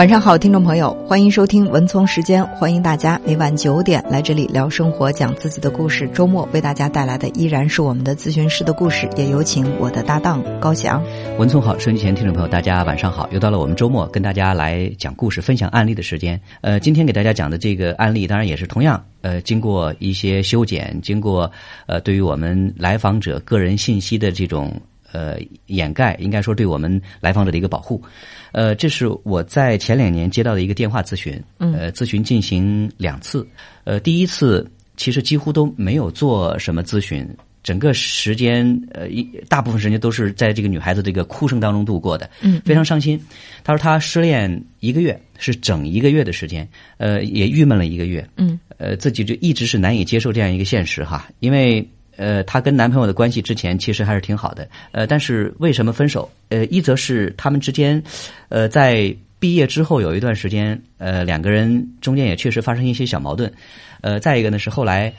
晚上好，听众朋友，欢迎收听文聪时间，欢迎大家每晚九点来这里聊生活，讲自己的故事。周末为大家带来的依然是我们的咨询师的故事，也有请我的搭档高翔。文聪好，收音机前听众朋友，大家晚上好，又到了我们周末跟大家来讲故事、分享案例的时间。呃，今天给大家讲的这个案例，当然也是同样，呃，经过一些修剪，经过呃，对于我们来访者个人信息的这种呃掩盖，应该说对我们来访者的一个保护。呃，这是我在前两年接到的一个电话咨询，呃，咨询进行两次，呃，第一次其实几乎都没有做什么咨询，整个时间呃一大部分时间都是在这个女孩子这个哭声当中度过的，嗯，非常伤心。她说她失恋一个月，是整一个月的时间，呃，也郁闷了一个月，嗯，呃，自己就一直是难以接受这样一个现实哈，因为。呃，她跟男朋友的关系之前其实还是挺好的，呃，但是为什么分手？呃，一则是他们之间，呃，在毕业之后有一段时间，呃，两个人中间也确实发生一些小矛盾，呃，再一个呢是后来，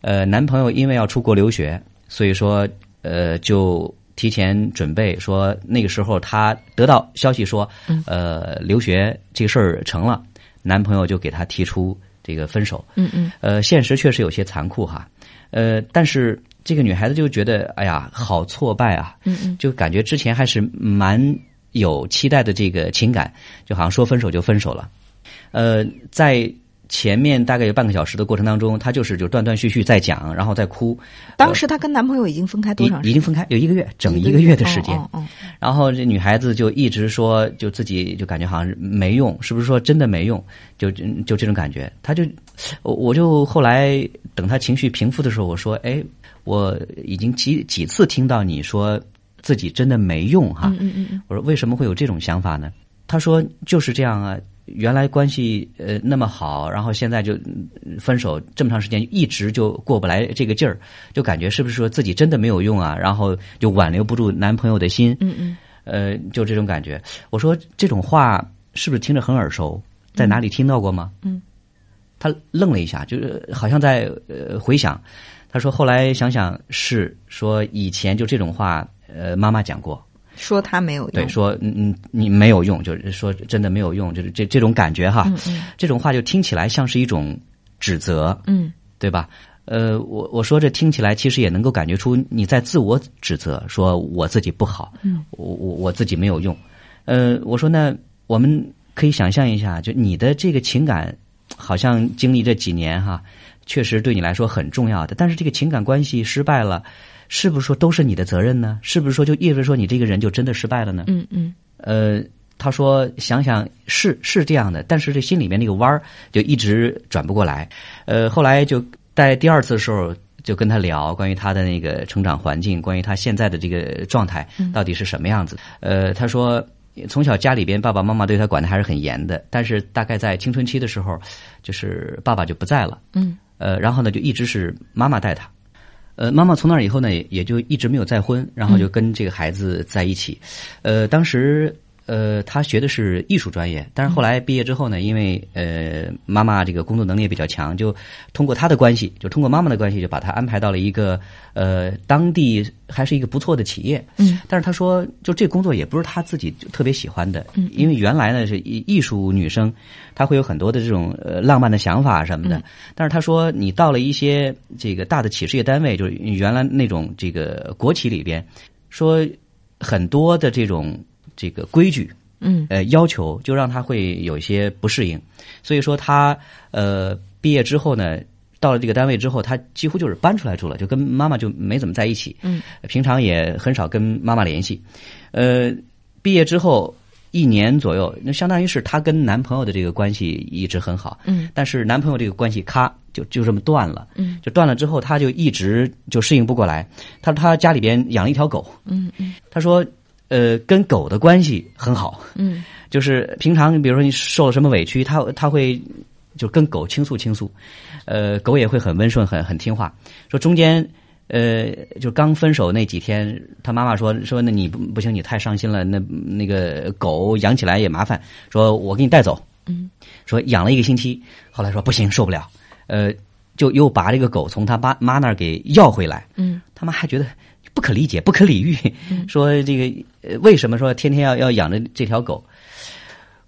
呃，男朋友因为要出国留学，所以说，呃，就提前准备说那个时候他得到消息说，呃，留学这个事儿成了，男朋友就给他提出这个分手，嗯嗯，呃，现实确实有些残酷哈，呃，但是。这个女孩子就觉得，哎呀，好挫败啊！嗯嗯，就感觉之前还是蛮有期待的这个情感，就好像说分手就分手了。呃，在前面大概有半个小时的过程当中，她就是就断断续续在讲，然后在哭。当时她跟男朋友已经分开多长时间？已经分开有一个月，整一个月的时间。哦。然后这女孩子就一直说，就自己就感觉好像没用，是不是说真的没用？就就这种感觉，她就我我就后来等她情绪平复的时候，我说，哎。我已经几几次听到你说自己真的没用哈，嗯嗯嗯，我说为什么会有这种想法呢？她说就是这样啊，原来关系呃那么好，然后现在就分手这么长时间，一直就过不来这个劲儿，就感觉是不是说自己真的没有用啊？然后就挽留不住男朋友的心，嗯嗯，呃，就这种感觉。我说这种话是不是听着很耳熟？在哪里听到过吗？嗯，他愣了一下，就是好像在呃回想。他说：“后来想想是说以前就这种话，呃，妈妈讲过，说他没有用，对，说嗯嗯你没有用，就是说真的没有用，就是这这种感觉哈，嗯嗯，这种话就听起来像是一种指责，嗯，对吧？呃，我我说这听起来其实也能够感觉出你在自我指责，说我自己不好，嗯，我我我自己没有用，呃，我说那我们可以想象一下，就你的这个情感，好像经历这几年哈。”确实对你来说很重要的，但是这个情感关系失败了，是不是说都是你的责任呢？是不是说就意味着说你这个人就真的失败了呢？嗯嗯。呃，他说想想是是这样的，但是这心里面那个弯儿就一直转不过来。呃，后来就在第二次的时候就跟他聊关于他的那个成长环境，关于他现在的这个状态到底是什么样子。呃，他说。从小家里边爸爸妈妈对他管的还是很严的，但是大概在青春期的时候，就是爸爸就不在了，嗯，呃，然后呢就一直是妈妈带他，呃，妈妈从那以后呢也就一直没有再婚，然后就跟这个孩子在一起，呃，当时。呃，他学的是艺术专业，但是后来毕业之后呢，因为呃妈妈这个工作能力也比较强，就通过他的关系，就通过妈妈的关系，就把他安排到了一个呃当地还是一个不错的企业。嗯，但是他说，就这工作也不是他自己特别喜欢的，嗯，因为原来呢是艺艺术女生，她会有很多的这种呃浪漫的想法什么的。但是他说，你到了一些这个大的企事业单位，就是原来那种这个国企里边，说很多的这种。这个规矩，嗯，呃，要求就让他会有一些不适应，所以说他呃毕业之后呢，到了这个单位之后，他几乎就是搬出来住了，就跟妈妈就没怎么在一起，嗯，平常也很少跟妈妈联系，呃，毕业之后一年左右，那相当于是她跟男朋友的这个关系一直很好，嗯，但是男朋友这个关系咔就就这么断了，嗯，就断了之后，他就一直就适应不过来，他说他家里边养了一条狗，嗯嗯，他说。呃，跟狗的关系很好，嗯，就是平常比如说你受了什么委屈，他他会就跟狗倾诉倾诉，呃，狗也会很温顺，很很听话。说中间呃，就刚分手那几天，他妈妈说说那你不不行，你太伤心了，那那个狗养起来也麻烦，说我给你带走，嗯，说养了一个星期，后来说不行，受不了，呃，就又把这个狗从他妈妈那儿给要回来，嗯，他妈还觉得。不可理解，不可理喻，说这个为什么说天天要要养着这条狗？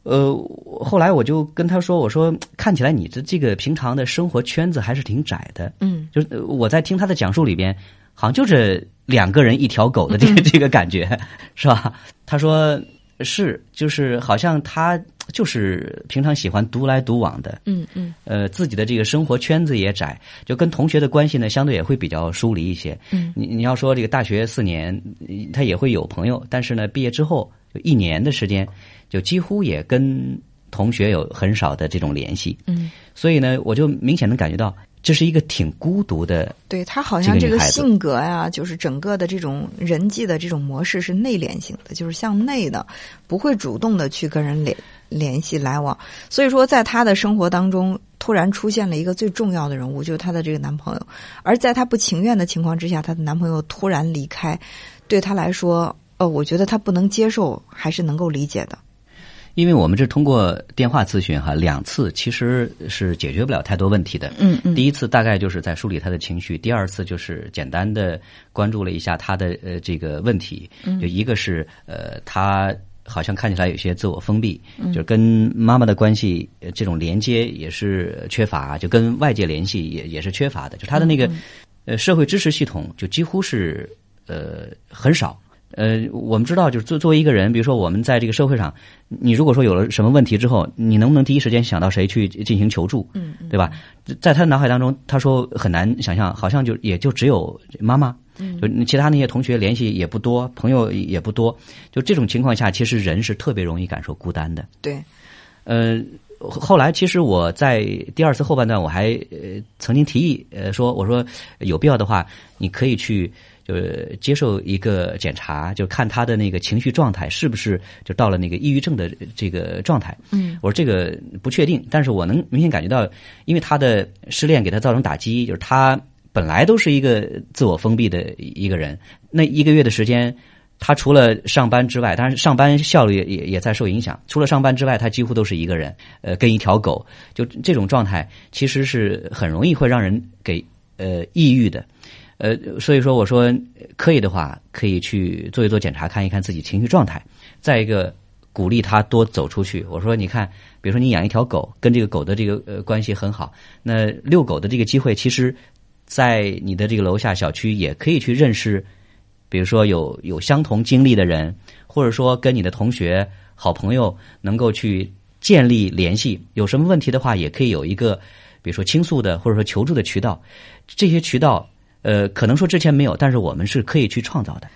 呃，后来我就跟他说：“我说看起来你的这个平常的生活圈子还是挺窄的。”嗯，就是我在听他的讲述里边，好像就是两个人一条狗的这个这个感觉，是吧？他说是，就是好像他就是平常喜欢独来独往的，嗯嗯呃，自己的这个生活圈子也窄，就跟同学的关系呢，相对也会比较疏离一些。嗯你你要说这个大学四年，他也会有朋友，但是呢，毕业之后就一年的时间，就几乎也跟同学有很少的这种联系。嗯，所以呢，我就明显能感觉到，这是一个挺孤独的。对他好像这个性格呀，就是整个的这种人际的这种模式是内敛型的，就是向内的，不会主动的去跟人联联系来往。所以说，在他的生活当中，突然出现了一个最重要的人物，就是她的这个男朋友。而在她不情愿的情况之下，她的男朋友突然离开，对她来说，呃，我觉得她不能接受，还是能够理解的。因为我们这通过电话咨询哈，两次其实是解决不了太多问题的。嗯嗯第一次大概就是在梳理他的情绪，第二次就是简单的关注了一下他的呃这个问题。嗯就一个是呃他好像看起来有些自我封闭，就是跟妈妈的关系呃这种连接也是缺乏，就跟外界联系也也是缺乏的。就他的那个呃社会支持系统就几乎是呃很少。呃，我们知道，就是作作为一个人，比如说我们在这个社会上，你如果说有了什么问题之后，你能不能第一时间想到谁去进行求助？嗯嗯对吧？在他的脑海当中，他说很难想象，好像就也就只有妈妈，嗯就其他那些同学联系也不多，朋友也不多。就这种情况下，其实人是特别容易感受孤单的。对，呃，后来其实我在第二次后半段，我还呃曾经提议呃说，我说有必要的话，你可以去就是接受一个检查，就看他的那个情绪状态是不是就到了那个抑郁症的这个状态。嗯，我说这个不确定，但是我能明显感觉到，因为他的失恋给他造成打击，就是他本来都是一个自我封闭的一个人，那一个月的时间。他除了上班之外，当然上班效率也也在受影响。除了上班之外，他几乎都是一个人，呃，跟一条狗，就这种状态，其实是很容易会让人给呃抑郁的。呃，所以说我说可以的话，可以去做一做检查，看一看自己情绪状态。再一个，鼓励他多走出去。我说，你看，比如说你养一条狗，跟这个狗的这个呃关系很好，那遛狗的这个机会，其实，在你的这个楼下小区也可以去认识。比如说有有相同经历的人，或者说跟你的同学、好朋友能够去建立联系，有什么问题的话，也可以有一个，比如说倾诉的或者说求助的渠道。这些渠道，呃，可能说之前没有，但是我们是可以去创造的。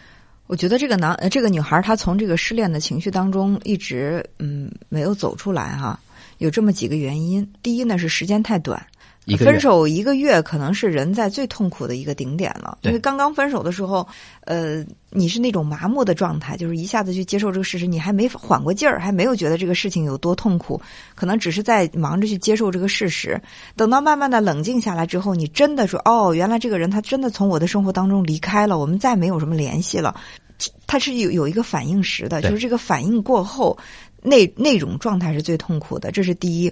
我觉得这个男呃这个女孩她从这个失恋的情绪当中一直嗯没有走出来哈，有这么几个原因。第一呢是时间太短。一个分手一个月可能是人在最痛苦的一个顶点了，因为刚刚分手的时候，呃，你是那种麻木的状态，就是一下子去接受这个事实，你还没缓过劲儿，还没有觉得这个事情有多痛苦，可能只是在忙着去接受这个事实。等到慢慢的冷静下来之后，你真的说，哦，原来这个人他真的从我的生活当中离开了，我们再没有什么联系了，他是有有一个反应时的，就是这个反应过后，那那种状态是最痛苦的，这是第一。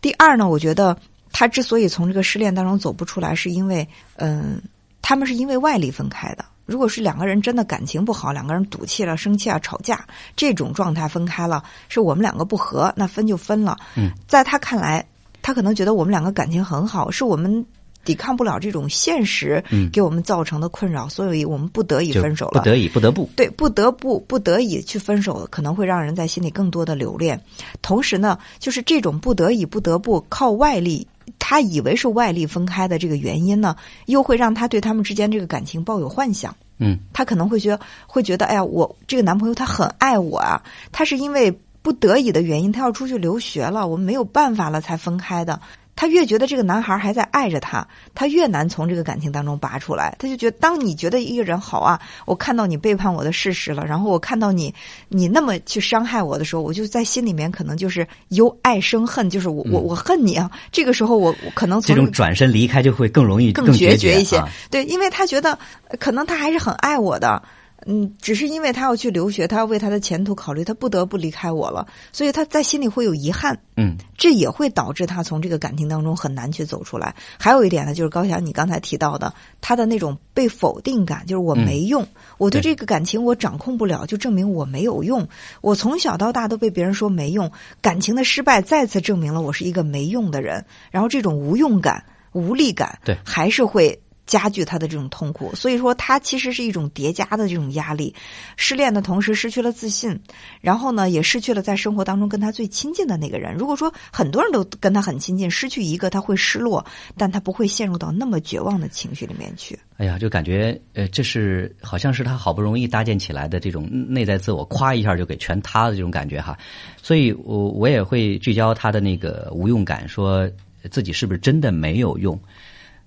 第二呢，我觉得。他之所以从这个失恋当中走不出来，是因为，嗯，他们是因为外力分开的。如果是两个人真的感情不好，两个人赌气了、生气啊、吵架这种状态分开了，是我们两个不和，那分就分了。嗯，在他看来，他可能觉得我们两个感情很好，是我们抵抗不了这种现实给我们造成的困扰，所以我们不得已分手了。不得已，不得不。对，不得不不得已去分手，可能会让人在心里更多的留恋。同时呢，就是这种不得已、不得不靠外力。他以为是外力分开的这个原因呢，又会让他对他们之间这个感情抱有幻想。嗯，他可能会觉得会觉得，哎呀，我这个男朋友他很爱我啊，他是因为不得已的原因，他要出去留学了，我们没有办法了才分开的。他越觉得这个男孩还在爱着他，他越难从这个感情当中拔出来。他就觉得，当你觉得一个人好啊，我看到你背叛我的事实了，然后我看到你你那么去伤害我的时候，我就在心里面可能就是由爱生恨，就是我我我恨你啊。这个时候我我可能从这种转身离开就会更容易更决绝一些。啊、对，因为他觉得可能他还是很爱我的。嗯，只是因为他要去留学，他要为他的前途考虑，他不得不离开我了，所以他在心里会有遗憾。嗯，这也会导致他从这个感情当中很难去走出来。还有一点呢，就是高翔你刚才提到的，他的那种被否定感，就是我没用，我对这个感情我掌控不了，就证明我没有用。我从小到大都被别人说没用，感情的失败再次证明了我是一个没用的人。然后这种无用感、无力感，对，还是会。加剧他的这种痛苦，所以说他其实是一种叠加的这种压力。失恋的同时失去了自信，然后呢也失去了在生活当中跟他最亲近的那个人。如果说很多人都跟他很亲近，失去一个他会失落，但他不会陷入到那么绝望的情绪里面去。哎呀，就感觉呃，这是好像是他好不容易搭建起来的这种内在自我，咵一下就给全塌的这种感觉哈。所以我我也会聚焦他的那个无用感，说自己是不是真的没有用？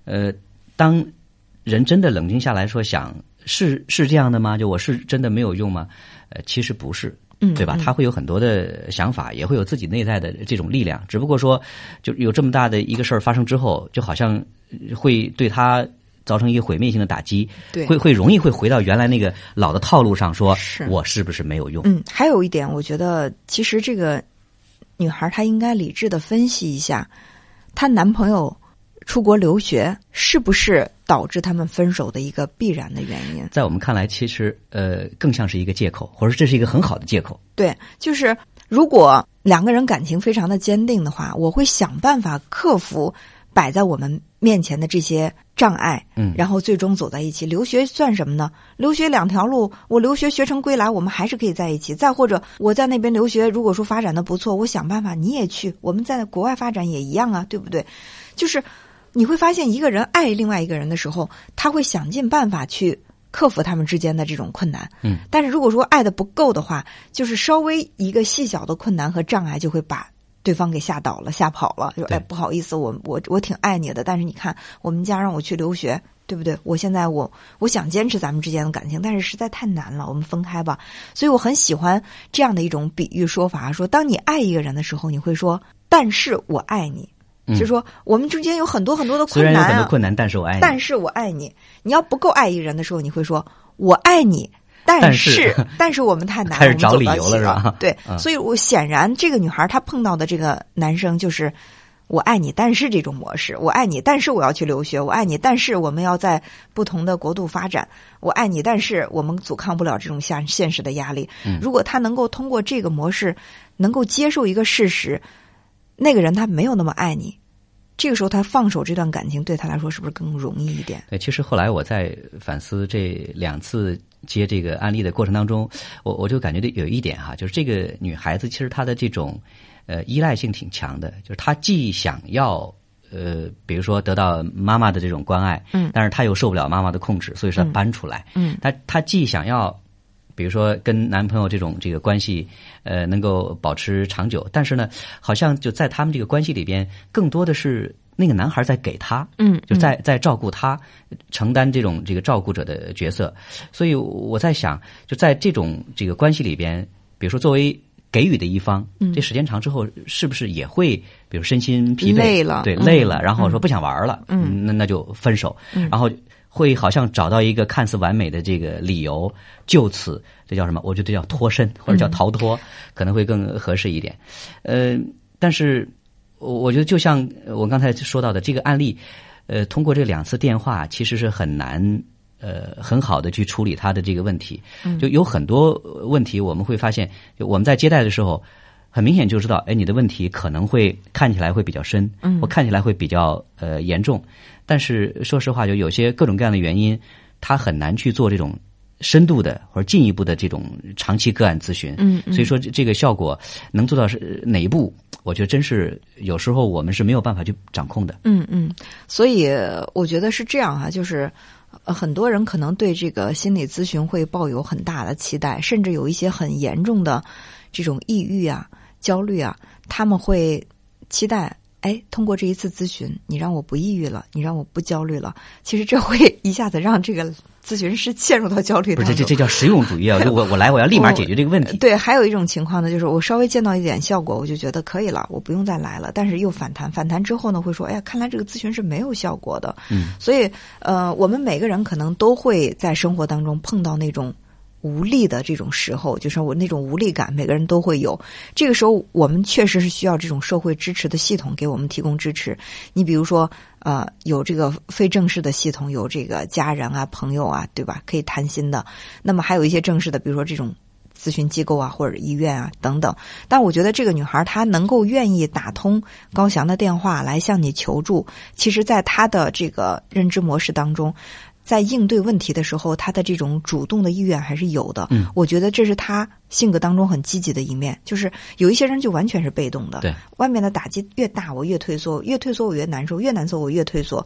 呃。当人真的冷静下来说，想是是这样的吗？就我是真的没有用吗？呃，其实不是，对吧？他会有很多的想法，也会有自己内在的这种力量。只不过说，就有这么大的一个事儿发生之后，就好像会对他造成一个毁灭性的打击，对，会会容易会回到原来那个老的套路上，说我是不是没有用？嗯，还有一点，我觉得其实这个女孩她应该理智的分析一下，她男朋友。出国留学是不是导致他们分手的一个必然的原因？在我们看来，其实呃更像是一个借口，或者说这是一个很好的借口。对，就是如果两个人感情非常的坚定的话，我会想办法克服摆在我们面前的这些障碍，嗯，然后最终走在一起。留学算什么呢？留学两条路，我留学学成归来，我们还是可以在一起。再或者我在那边留学，如果说发展的不错，我想办法你也去，我们在国外发展也一样啊，对不对？就是。你会发现，一个人爱另外一个人的时候，他会想尽办法去克服他们之间的这种困难。嗯，但是如果说爱的不够的话，就是稍微一个细小的困难和障碍，就会把对方给吓倒了、吓跑了。就哎，不好意思，我我我挺爱你的，但是你看，我们家让我去留学，对不对？我现在我我想坚持咱们之间的感情，但是实在太难了，我们分开吧。所以我很喜欢这样的一种比喻说法，说当你爱一个人的时候，你会说：“但是我爱你。”就是说，我们中间有很多很多的困难啊，很多困难，但是我爱你。但是我爱你。你要不够爱一个人的时候，你会说“我爱你”，但是 但是我们太难，开始找理由了，是吧？对，所以我显然这个女孩她碰到的这个男生就是“我爱你”，但是这种模式，“我爱你”，但是我要去留学，“我爱你”，但是我们要在不同的国度发展，“我爱你”，但是我们阻抗不了这种现现实的压力。如果他能够通过这个模式，能够接受一个事实。那个人他没有那么爱你，这个时候他放手这段感情对他来说是不是更容易一点？对，其实后来我在反思这两次接这个案例的过程当中，我我就感觉到有一点哈，就是这个女孩子其实她的这种呃依赖性挺强的，就是她既想要呃比如说得到妈妈的这种关爱，嗯，但是她又受不了妈妈的控制，所以说搬出来，嗯，她她既想要。比如说跟男朋友这种这个关系，呃，能够保持长久，但是呢，好像就在他们这个关系里边，更多的是那个男孩在给他，嗯，就在在照顾他，承担这种这个照顾者的角色。所以我在想，就在这种这个关系里边，比如说作为给予的一方，这时间长之后，是不是也会比如身心疲惫，累了，对，累了，然后说不想玩了，嗯，那那就分手，然后。会好像找到一个看似完美的这个理由，就此这叫什么？我觉得叫脱身或者叫逃脱，可能会更合适一点。呃，但是我觉得就像我刚才说到的这个案例，呃，通过这两次电话，其实是很难呃很好的去处理他的这个问题。就有很多问题，我们会发现，就我们在接待的时候，很明显就知道，哎，你的问题可能会看起来会比较深，我看起来会比较呃严重。但是说实话，就有些各种各样的原因，他很难去做这种深度的或者进一步的这种长期个案咨询。嗯，所以说这个效果能做到是哪一步？我觉得真是有时候我们是没有办法去掌控的。嗯嗯，所以我觉得是这样哈，就是很多人可能对这个心理咨询会抱有很大的期待，甚至有一些很严重的这种抑郁啊、焦虑啊，他们会期待。哎，通过这一次咨询，你让我不抑郁了，你让我不焦虑了。其实这会 一下子让这个咨询师陷入到焦虑当中。不是，这这叫实用主义啊！就 我我来，我要立马解决这个问题。对，还有一种情况呢，就是我稍微见到一点效果，我就觉得可以了，我不用再来了。但是又反弹，反弹之后呢，会说，哎呀，看来这个咨询是没有效果的。嗯。所以，呃，我们每个人可能都会在生活当中碰到那种无力的这种时候，就是我那种无力感，每个人都会有。这个时候，我们确实是需要这种社会支持的系统给我们提供支持。你比如说，呃，有这个非正式的系统，有这个家人啊、朋友啊，对吧？可以谈心的。那么还有一些正式的，比如说这种咨询机构啊，或者医院啊等等。但我觉得这个女孩她能够愿意打通高翔的电话来向你求助，其实在她的这个认知模式当中。在应对问题的时候，他的这种主动的意愿还是有的。嗯，我觉得这是他性格当中很积极的一面。就是有一些人就完全是被动的。对，外面的打击越大，我越退缩；越退缩，我越难受；越难受，我越退缩。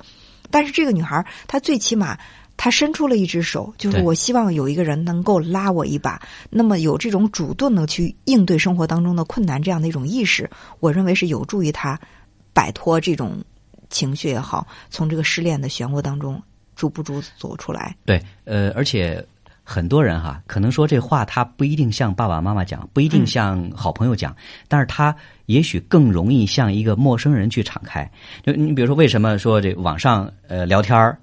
但是这个女孩，她最起码她伸出了一只手，就是我希望有一个人能够拉我一把。那么有这种主动的去应对生活当中的困难这样的一种意识，我认为是有助于她摆脱这种情绪也好，从这个失恋的漩涡当中。逐步逐走出来。对，呃，而且很多人哈，可能说这话他不一定向爸爸妈妈讲，不一定向好朋友讲，但是他也许更容易向一个陌生人去敞开。就你比如说，为什么说这网上呃聊天儿？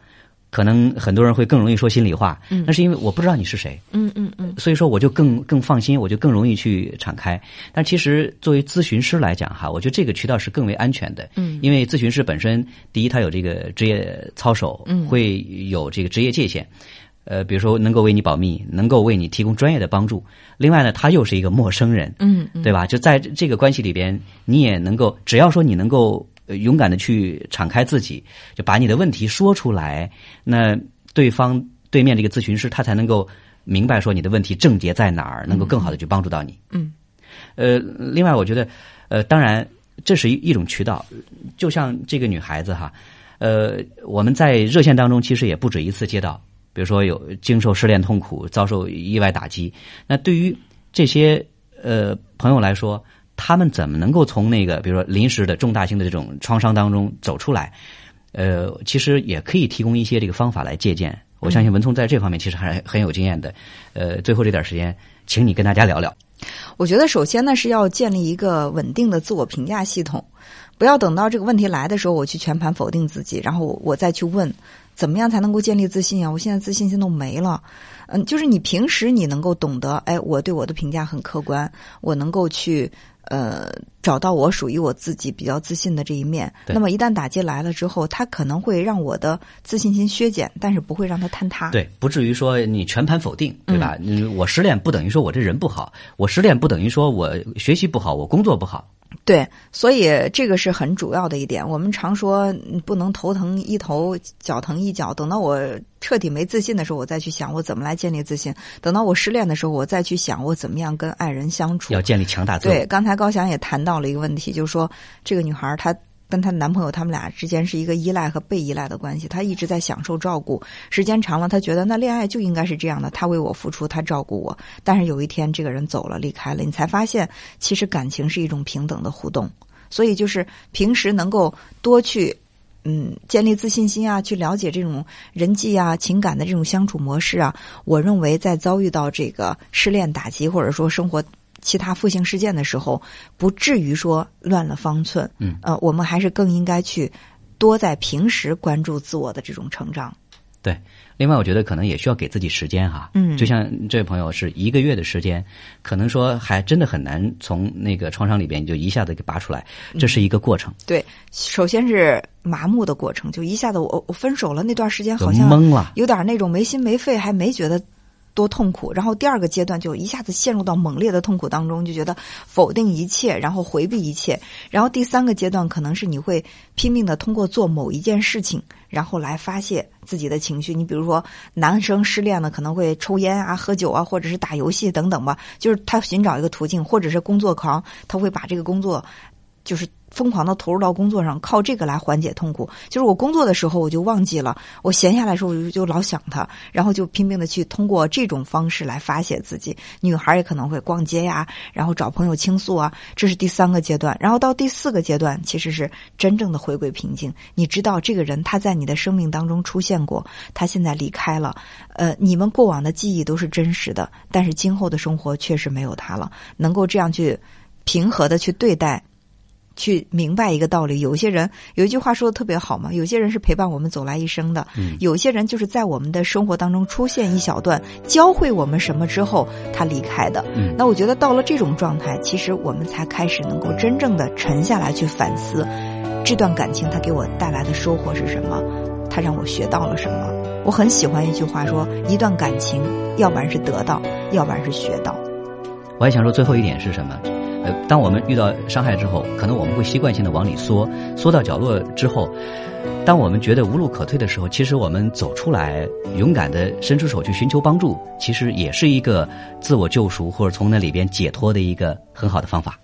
可能很多人会更容易说心里话，嗯，那是因为我不知道你是谁，嗯嗯嗯，所以说我就更更放心，我就更容易去敞开。但其实作为咨询师来讲哈，我觉得这个渠道是更为安全的，嗯，因为咨询师本身第一他有这个职业操守，嗯，会有这个职业界限，呃，比如说能够为你保密，能够为你提供专业的帮助。另外呢，他又是一个陌生人，嗯，对吧？就在这个关系里边，你也能够，只要说你能够勇敢的去敞开自己，就把你的问题说出来，那。对方对面这个咨询师，他才能够明白说你的问题症结在哪儿，能够更好的去帮助到你。嗯，呃，另外我觉得，呃，当然这是一一种渠道，就像这个女孩子哈，呃，我们在热线当中其实也不止一次接到，比如说有经受失恋痛苦、遭受意外打击，那对于这些呃朋友来说，他们怎么能够从那个比如说临时的重大性的这种创伤当中走出来？呃，其实也可以提供一些这个方法来借鉴。我相信文聪在这方面其实还很有经验的。呃，最后这点时间，请你跟大家聊聊。我觉得首先呢是要建立一个稳定的自我评价系统，不要等到这个问题来的时候，我去全盘否定自己，然后我再去问怎么样才能够建立自信啊？我现在自信心都没了。嗯，就是你平时你能够懂得，哎，我对我的评价很客观，我能够去。呃，找到我属于我自己比较自信的这一面。那么一旦打击来了之后，它可能会让我的自信心削减，但是不会让它坍塌。对，不至于说你全盘否定，对吧？嗯我失恋不等于说我这人不好，我失恋不等于说我学习不好，我工作不好。对，所以这个是很主要的一点。我们常说不能头疼一头，脚疼一脚。等到我彻底没自信的时候，我再去想我怎么来建立自信；等到我失恋的时候，我再去想我怎么样跟爱人相处。要建立强大自我。对，刚才高翔也谈到了一个问题，就是说这个女孩她。跟她男朋友，他们俩之间是一个依赖和被依赖的关系。她一直在享受照顾，时间长了，她觉得那恋爱就应该是这样的，他为我付出，他照顾我。但是有一天，这个人走了，离开了，你才发现，其实感情是一种平等的互动。所以，就是平时能够多去，嗯，建立自信心啊，去了解这种人际啊、情感的这种相处模式啊。我认为，在遭遇到这个失恋打击，或者说生活。其他负性事件的时候，不至于说乱了方寸。嗯，呃，我们还是更应该去多在平时关注自我的这种成长。对，另外我觉得可能也需要给自己时间哈。嗯，就像这位朋友是一个月的时间，可能说还真的很难从那个创伤里边就一下子给拔出来，这是一个过程。对，首先是麻木的过程，就一下子我我分手了那段时间好像懵了，有点那种没心没肺，还没觉得。多痛苦，然后第二个阶段就一下子陷入到猛烈的痛苦当中，就觉得否定一切，然后回避一切，然后第三个阶段可能是你会拼命的通过做某一件事情，然后来发泄自己的情绪。你比如说，男生失恋了可能会抽烟啊、喝酒啊，或者是打游戏等等吧，就是他寻找一个途径，或者是工作狂，他会把这个工作就是。疯狂的投入到工作上，靠这个来缓解痛苦。就是我工作的时候，我就忘记了；我闲下来的时候，我就就老想他，然后就拼命的去通过这种方式来发泄自己。女孩也可能会逛街呀，然后找朋友倾诉啊，这是第三个阶段。然后到第四个阶段，其实是真正的回归平静。你知道这个人他在你的生命当中出现过，他现在离开了。呃，你们过往的记忆都是真实的，但是今后的生活确实没有他了。能够这样去平和的去对待。去明白一个道理。有些人有一句话说的特别好嘛，有些人是陪伴我们走来一生的，嗯有些人就是在我们的生活当中出现一小段，教会我们什么之后，他离开的。嗯那我觉得到了这种状态，其实我们才开始能够真正的沉下来去反思，这段感情它给我带来的收获是什么，它让我学到了什么。我很喜欢一句话说，一段感情，要不然是得到，要不然是学到。我还想说最后一点是什么？呃，当我们遇到伤害之后，可能我们会习惯性的往里缩，缩到角落之后，当我们觉得无路可退的时候，其实我们走出来，勇敢的伸出手去寻求帮助，其实也是一个自我救赎或者从那里边解脱的一个很好的方法。